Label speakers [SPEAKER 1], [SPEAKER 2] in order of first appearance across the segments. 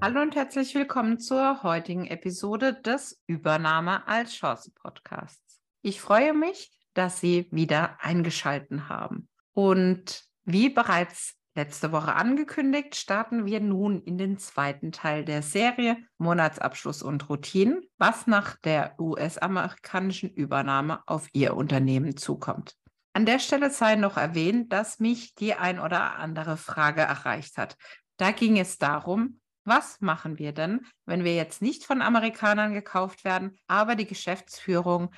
[SPEAKER 1] Hallo und herzlich willkommen zur heutigen Episode des Übernahme als Chance Podcasts. Ich freue mich, dass Sie wieder eingeschalten haben. Und wie bereits letzte Woche angekündigt, starten wir nun in den zweiten Teil der Serie Monatsabschluss und Routinen, was nach der US-amerikanischen Übernahme auf Ihr Unternehmen zukommt. An der Stelle sei noch erwähnt, dass mich die ein oder andere Frage erreicht hat. Da ging es darum, was machen wir denn, wenn wir jetzt nicht von Amerikanern gekauft werden, aber die Geschäftsführung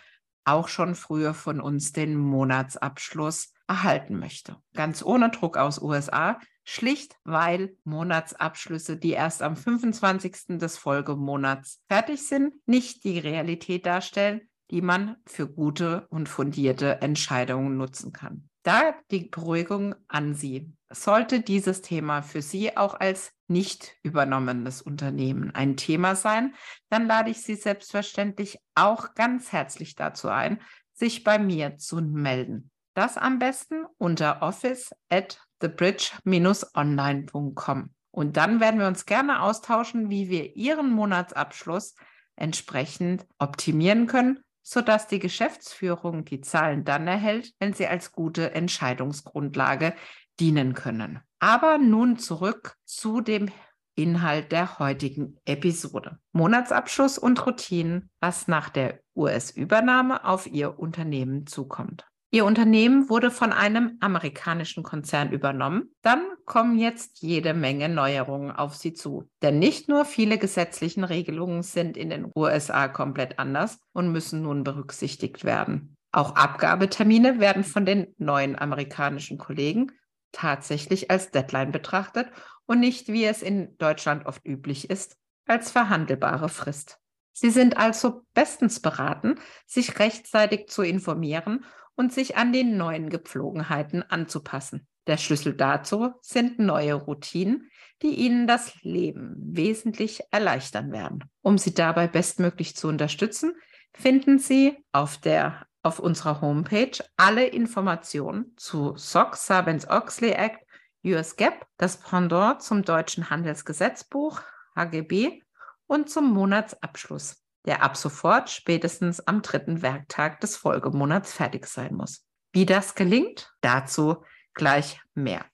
[SPEAKER 1] auch schon früher von uns den Monatsabschluss erhalten möchte? Ganz ohne Druck aus USA, schlicht weil Monatsabschlüsse, die erst am 25. des Folgemonats fertig sind, nicht die Realität darstellen, die man für gute und fundierte Entscheidungen nutzen kann. Da die Beruhigung an Sie. Sollte dieses Thema für Sie auch als nicht übernommenes Unternehmen ein Thema sein, dann lade ich Sie selbstverständlich auch ganz herzlich dazu ein, sich bei mir zu melden. Das am besten unter office at thebridge-online.com. Und dann werden wir uns gerne austauschen, wie wir Ihren Monatsabschluss entsprechend optimieren können sodass die Geschäftsführung die Zahlen dann erhält, wenn sie als gute Entscheidungsgrundlage dienen können. Aber nun zurück zu dem Inhalt der heutigen Episode. Monatsabschluss und Routinen, was nach der US-Übernahme auf Ihr Unternehmen zukommt. Ihr Unternehmen wurde von einem amerikanischen Konzern übernommen. Dann kommen jetzt jede Menge Neuerungen auf Sie zu. Denn nicht nur viele gesetzliche Regelungen sind in den USA komplett anders und müssen nun berücksichtigt werden. Auch Abgabetermine werden von den neuen amerikanischen Kollegen tatsächlich als Deadline betrachtet und nicht, wie es in Deutschland oft üblich ist, als verhandelbare Frist. Sie sind also bestens beraten, sich rechtzeitig zu informieren und sich an die neuen Gepflogenheiten anzupassen. Der Schlüssel dazu sind neue Routinen, die Ihnen das Leben wesentlich erleichtern werden. Um Sie dabei bestmöglich zu unterstützen, finden Sie auf der auf unserer Homepage alle Informationen zu SOX, Sarbanes-Oxley Act, US GAAP, das Pendant zum deutschen Handelsgesetzbuch, HGB und zum Monatsabschluss der ab sofort spätestens am dritten Werktag des Folgemonats fertig sein muss. Wie das gelingt, dazu gleich mehr.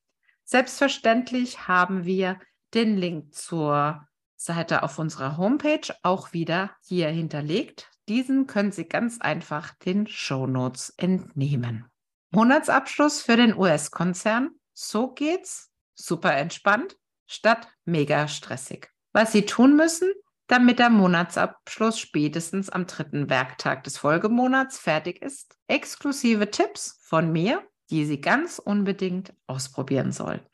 [SPEAKER 1] Selbstverständlich haben wir den Link zur Seite auf unserer Homepage auch wieder hier hinterlegt. Diesen können Sie ganz einfach den Show Notes entnehmen. Monatsabschluss für den US-Konzern. So geht's. Super entspannt statt mega stressig. Was Sie tun müssen, damit der Monatsabschluss spätestens am dritten Werktag des Folgemonats fertig ist. Exklusive Tipps von mir, die Sie ganz unbedingt ausprobieren sollten.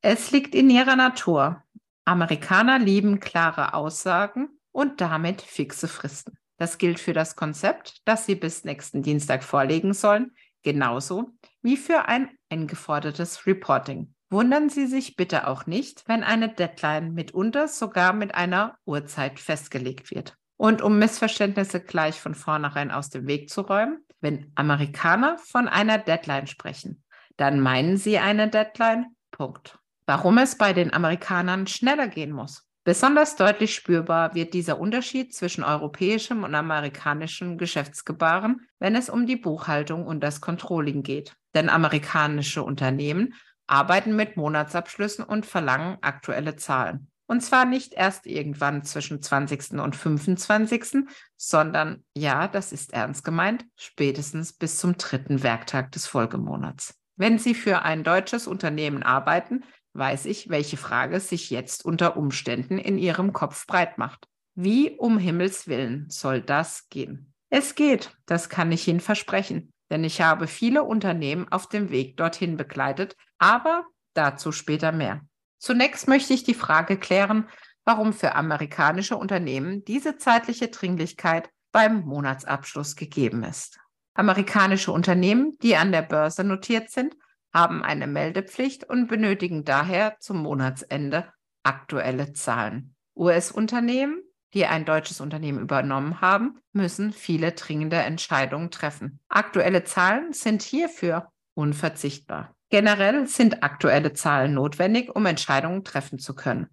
[SPEAKER 1] Es liegt in ihrer Natur. Amerikaner lieben klare Aussagen und damit fixe Fristen. Das gilt für das Konzept, das Sie bis nächsten Dienstag vorlegen sollen, genauso wie für ein eingefordertes Reporting. Wundern Sie sich bitte auch nicht, wenn eine Deadline mitunter sogar mit einer Uhrzeit festgelegt wird. Und um Missverständnisse gleich von vornherein aus dem Weg zu räumen, wenn Amerikaner von einer Deadline sprechen, dann meinen sie eine Deadline, Punkt. Warum es bei den Amerikanern schneller gehen muss. Besonders deutlich spürbar wird dieser Unterschied zwischen europäischem und amerikanischem Geschäftsgebaren, wenn es um die Buchhaltung und das Controlling geht. Denn amerikanische Unternehmen arbeiten mit Monatsabschlüssen und verlangen aktuelle Zahlen. Und zwar nicht erst irgendwann zwischen 20. und 25., sondern, ja, das ist ernst gemeint, spätestens bis zum dritten Werktag des Folgemonats. Wenn Sie für ein deutsches Unternehmen arbeiten, weiß ich, welche Frage sich jetzt unter Umständen in Ihrem Kopf breit macht. Wie um Himmels willen soll das gehen? Es geht, das kann ich Ihnen versprechen denn ich habe viele Unternehmen auf dem Weg dorthin begleitet, aber dazu später mehr. Zunächst möchte ich die Frage klären, warum für amerikanische Unternehmen diese zeitliche Dringlichkeit beim Monatsabschluss gegeben ist. Amerikanische Unternehmen, die an der Börse notiert sind, haben eine Meldepflicht und benötigen daher zum Monatsende aktuelle Zahlen. US-Unternehmen, die ein deutsches Unternehmen übernommen haben, müssen viele dringende Entscheidungen treffen. Aktuelle Zahlen sind hierfür unverzichtbar. Generell sind aktuelle Zahlen notwendig, um Entscheidungen treffen zu können.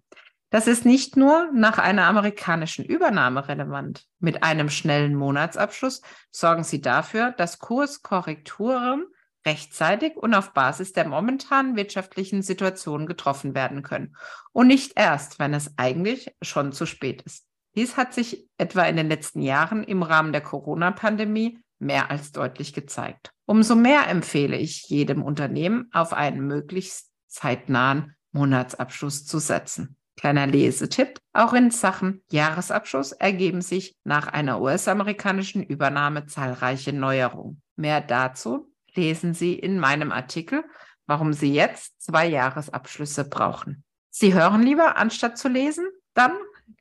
[SPEAKER 1] Das ist nicht nur nach einer amerikanischen Übernahme relevant. Mit einem schnellen Monatsabschluss sorgen Sie dafür, dass Kurskorrekturen rechtzeitig und auf Basis der momentanen wirtschaftlichen Situation getroffen werden können und nicht erst, wenn es eigentlich schon zu spät ist. Dies hat sich etwa in den letzten Jahren im Rahmen der Corona-Pandemie mehr als deutlich gezeigt. Umso mehr empfehle ich jedem Unternehmen, auf einen möglichst zeitnahen Monatsabschluss zu setzen. Kleiner Lesetipp, auch in Sachen Jahresabschluss ergeben sich nach einer US-amerikanischen Übernahme zahlreiche Neuerungen. Mehr dazu lesen Sie in meinem Artikel, warum Sie jetzt zwei Jahresabschlüsse brauchen. Sie hören lieber, anstatt zu lesen? Dann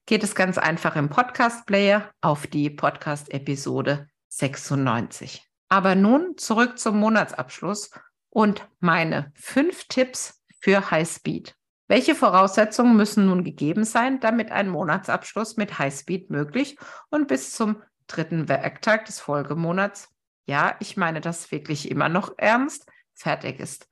[SPEAKER 1] geht es ganz einfach im Podcast-Player auf die Podcast-Episode 96. Aber nun zurück zum Monatsabschluss und meine fünf Tipps für Highspeed. Welche Voraussetzungen müssen nun gegeben sein, damit ein Monatsabschluss mit Highspeed möglich und bis zum dritten Werktag des Folgemonats ja, ich meine das wirklich immer noch ernst, fertig ist.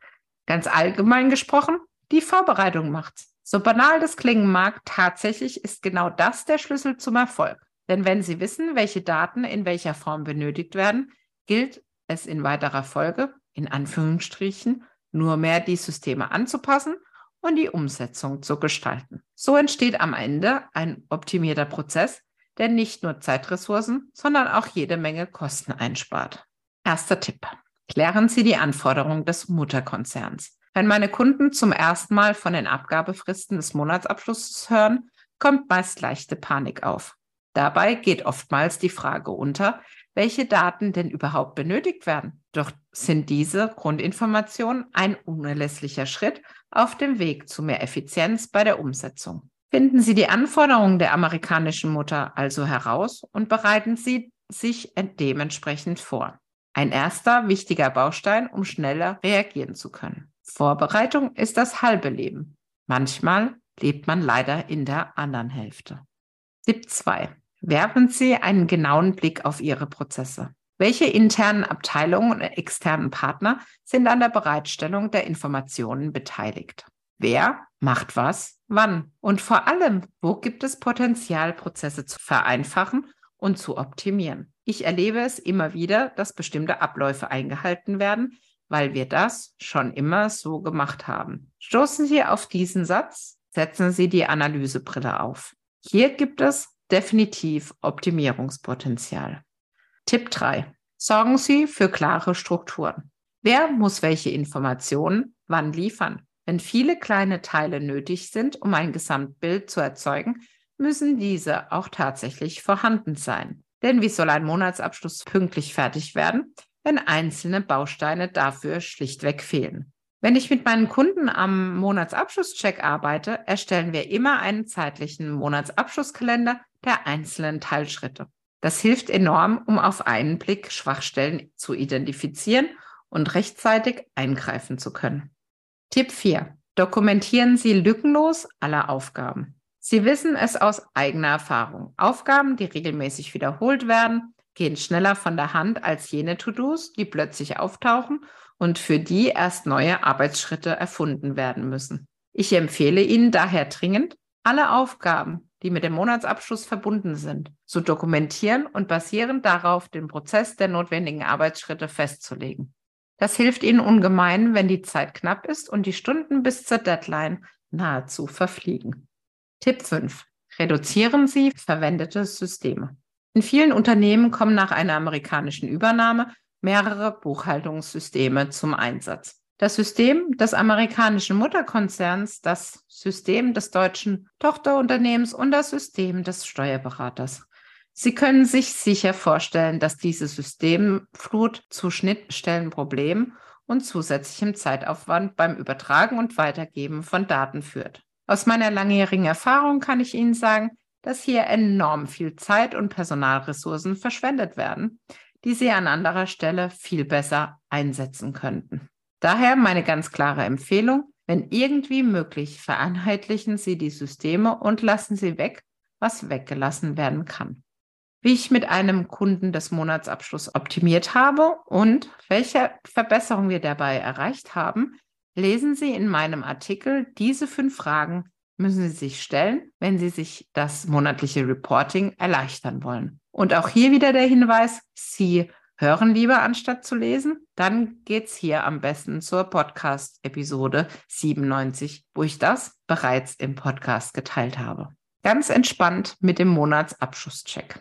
[SPEAKER 1] Ganz allgemein gesprochen, die Vorbereitung macht's. So banal das klingen mag, tatsächlich ist genau das der Schlüssel zum Erfolg. Denn wenn Sie wissen, welche Daten in welcher Form benötigt werden, gilt es in weiterer Folge, in Anführungsstrichen, nur mehr die Systeme anzupassen und die Umsetzung zu gestalten. So entsteht am Ende ein optimierter Prozess, der nicht nur Zeitressourcen, sondern auch jede Menge Kosten einspart. Erster Tipp. Klären Sie die Anforderungen des Mutterkonzerns. Wenn meine Kunden zum ersten Mal von den Abgabefristen des Monatsabschlusses hören, kommt meist leichte Panik auf. Dabei geht oftmals die Frage unter, welche Daten denn überhaupt benötigt werden. Doch sind diese Grundinformationen ein unerlässlicher Schritt auf dem Weg zu mehr Effizienz bei der Umsetzung. Finden Sie die Anforderungen der amerikanischen Mutter also heraus und bereiten Sie sich dementsprechend vor. Ein erster wichtiger Baustein, um schneller reagieren zu können. Vorbereitung ist das halbe Leben. Manchmal lebt man leider in der anderen Hälfte. Tipp 2. Werfen Sie einen genauen Blick auf Ihre Prozesse. Welche internen Abteilungen und externen Partner sind an der Bereitstellung der Informationen beteiligt? Wer macht was, wann? Und vor allem, wo gibt es Potenzial, Prozesse zu vereinfachen und zu optimieren? Ich erlebe es immer wieder, dass bestimmte Abläufe eingehalten werden, weil wir das schon immer so gemacht haben. Stoßen Sie auf diesen Satz, setzen Sie die Analysebrille auf. Hier gibt es definitiv Optimierungspotenzial. Tipp 3. Sorgen Sie für klare Strukturen. Wer muss welche Informationen wann liefern? Wenn viele kleine Teile nötig sind, um ein Gesamtbild zu erzeugen, müssen diese auch tatsächlich vorhanden sein. Denn wie soll ein Monatsabschluss pünktlich fertig werden, wenn einzelne Bausteine dafür schlichtweg fehlen? Wenn ich mit meinen Kunden am Monatsabschlusscheck arbeite, erstellen wir immer einen zeitlichen Monatsabschlusskalender der einzelnen Teilschritte. Das hilft enorm, um auf einen Blick Schwachstellen zu identifizieren und rechtzeitig eingreifen zu können. Tipp 4. Dokumentieren Sie lückenlos alle Aufgaben. Sie wissen es aus eigener Erfahrung. Aufgaben, die regelmäßig wiederholt werden, gehen schneller von der Hand als jene To-Dos, die plötzlich auftauchen und für die erst neue Arbeitsschritte erfunden werden müssen. Ich empfehle Ihnen daher dringend, alle Aufgaben, die mit dem Monatsabschluss verbunden sind, zu dokumentieren und basierend darauf den Prozess der notwendigen Arbeitsschritte festzulegen. Das hilft Ihnen ungemein, wenn die Zeit knapp ist und die Stunden bis zur Deadline nahezu verfliegen. Tipp 5. Reduzieren Sie verwendete Systeme. In vielen Unternehmen kommen nach einer amerikanischen Übernahme mehrere Buchhaltungssysteme zum Einsatz. Das System des amerikanischen Mutterkonzerns, das System des deutschen Tochterunternehmens und das System des Steuerberaters. Sie können sich sicher vorstellen, dass diese Systemflut zu Schnittstellenproblemen und zusätzlichem Zeitaufwand beim Übertragen und Weitergeben von Daten führt. Aus meiner langjährigen Erfahrung kann ich Ihnen sagen, dass hier enorm viel Zeit und Personalressourcen verschwendet werden, die Sie an anderer Stelle viel besser einsetzen könnten. Daher meine ganz klare Empfehlung, wenn irgendwie möglich, vereinheitlichen Sie die Systeme und lassen Sie weg, was weggelassen werden kann. Wie ich mit einem Kunden des Monatsabschluss optimiert habe und welche Verbesserung wir dabei erreicht haben, lesen Sie in meinem Artikel diese fünf Fragen müssen Sie sich stellen, wenn Sie sich das monatliche Reporting erleichtern wollen. Und auch hier wieder der Hinweis, Sie hören lieber anstatt zu lesen, dann geht's hier am besten zur Podcast-Episode 97, wo ich das bereits im Podcast geteilt habe. Ganz entspannt mit dem Monatsabschlusscheck.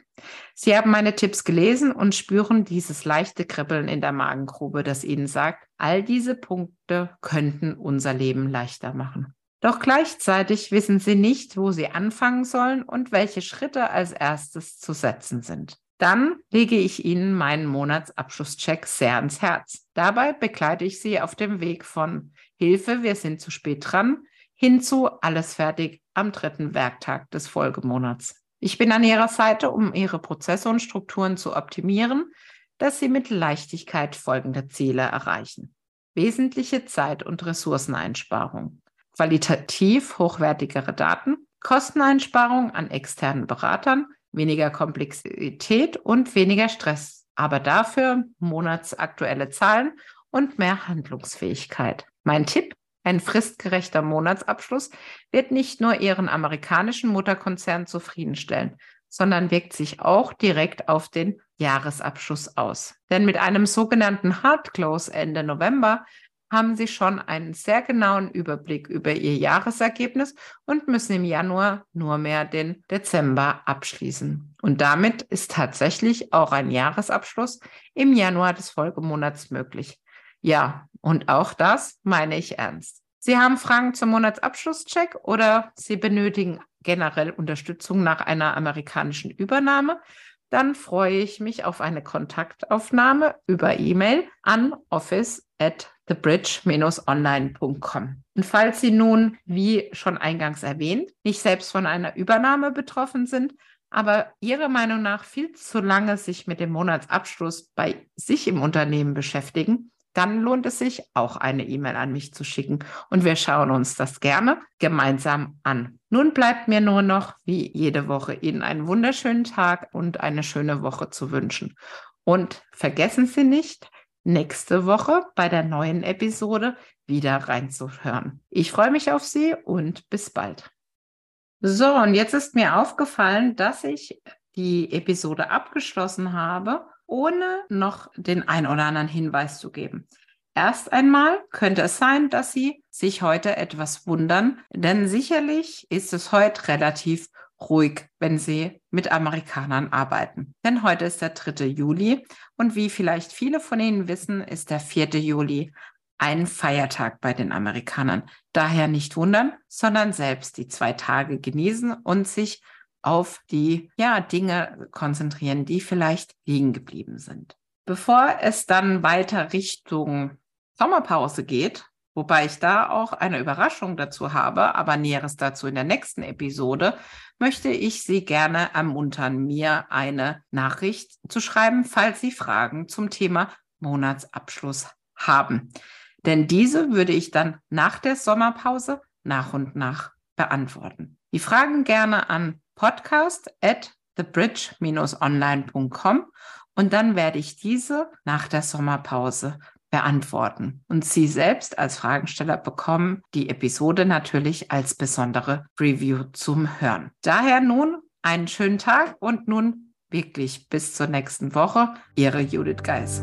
[SPEAKER 1] Sie haben meine Tipps gelesen und spüren dieses leichte Kribbeln in der Magengrube, das Ihnen sagt, all diese Punkte könnten unser Leben leichter machen. Doch gleichzeitig wissen sie nicht, wo sie anfangen sollen und welche Schritte als erstes zu setzen sind. Dann lege ich Ihnen meinen Monatsabschlusscheck sehr ans Herz. Dabei begleite ich Sie auf dem Weg von Hilfe, wir sind zu spät dran, hin zu alles fertig am dritten Werktag des Folgemonats. Ich bin an Ihrer Seite, um Ihre Prozesse und Strukturen zu optimieren, dass Sie mit Leichtigkeit folgende Ziele erreichen. Wesentliche Zeit- und Ressourceneinsparung qualitativ hochwertigere Daten, Kosteneinsparung an externen Beratern, weniger Komplexität und weniger Stress, aber dafür monatsaktuelle Zahlen und mehr Handlungsfähigkeit. Mein Tipp, ein fristgerechter Monatsabschluss wird nicht nur Ihren amerikanischen Mutterkonzern zufriedenstellen, sondern wirkt sich auch direkt auf den Jahresabschluss aus. Denn mit einem sogenannten Hard Close Ende November haben Sie schon einen sehr genauen Überblick über Ihr Jahresergebnis und müssen im Januar nur mehr den Dezember abschließen. Und damit ist tatsächlich auch ein Jahresabschluss im Januar des Folgemonats möglich. Ja, und auch das meine ich ernst. Sie haben Fragen zum Monatsabschlusscheck oder Sie benötigen generell Unterstützung nach einer amerikanischen Übernahme, dann freue ich mich auf eine Kontaktaufnahme über E-Mail an office at thebridge-online.com. Und falls Sie nun, wie schon eingangs erwähnt, nicht selbst von einer Übernahme betroffen sind, aber Ihrer Meinung nach viel zu lange sich mit dem Monatsabschluss bei sich im Unternehmen beschäftigen, dann lohnt es sich, auch eine E-Mail an mich zu schicken und wir schauen uns das gerne gemeinsam an. Nun bleibt mir nur noch, wie jede Woche, Ihnen einen wunderschönen Tag und eine schöne Woche zu wünschen. Und vergessen Sie nicht, nächste Woche bei der neuen Episode wieder reinzuhören. Ich freue mich auf Sie und bis bald. So, und jetzt ist mir aufgefallen, dass ich die Episode abgeschlossen habe, ohne noch den ein oder anderen Hinweis zu geben. Erst einmal könnte es sein, dass Sie sich heute etwas wundern, denn sicherlich ist es heute relativ ruhig, wenn Sie mit Amerikanern arbeiten. Denn heute ist der 3. Juli und wie vielleicht viele von Ihnen wissen, ist der 4. Juli ein Feiertag bei den Amerikanern. Daher nicht wundern, sondern selbst die zwei Tage genießen und sich auf die ja, Dinge konzentrieren, die vielleicht liegen geblieben sind. Bevor es dann weiter Richtung Sommerpause geht, Wobei ich da auch eine Überraschung dazu habe, aber Näheres dazu in der nächsten Episode, möchte ich Sie gerne ermuntern, mir eine Nachricht zu schreiben, falls Sie Fragen zum Thema Monatsabschluss haben. Denn diese würde ich dann nach der Sommerpause nach und nach beantworten. Die Fragen gerne an podcast at thebridge-online.com und dann werde ich diese nach der Sommerpause beantworten. Und Sie selbst als Fragensteller bekommen die Episode natürlich als besondere Review zum Hören. Daher nun einen schönen Tag und nun wirklich bis zur nächsten Woche. Ihre Judith Geis.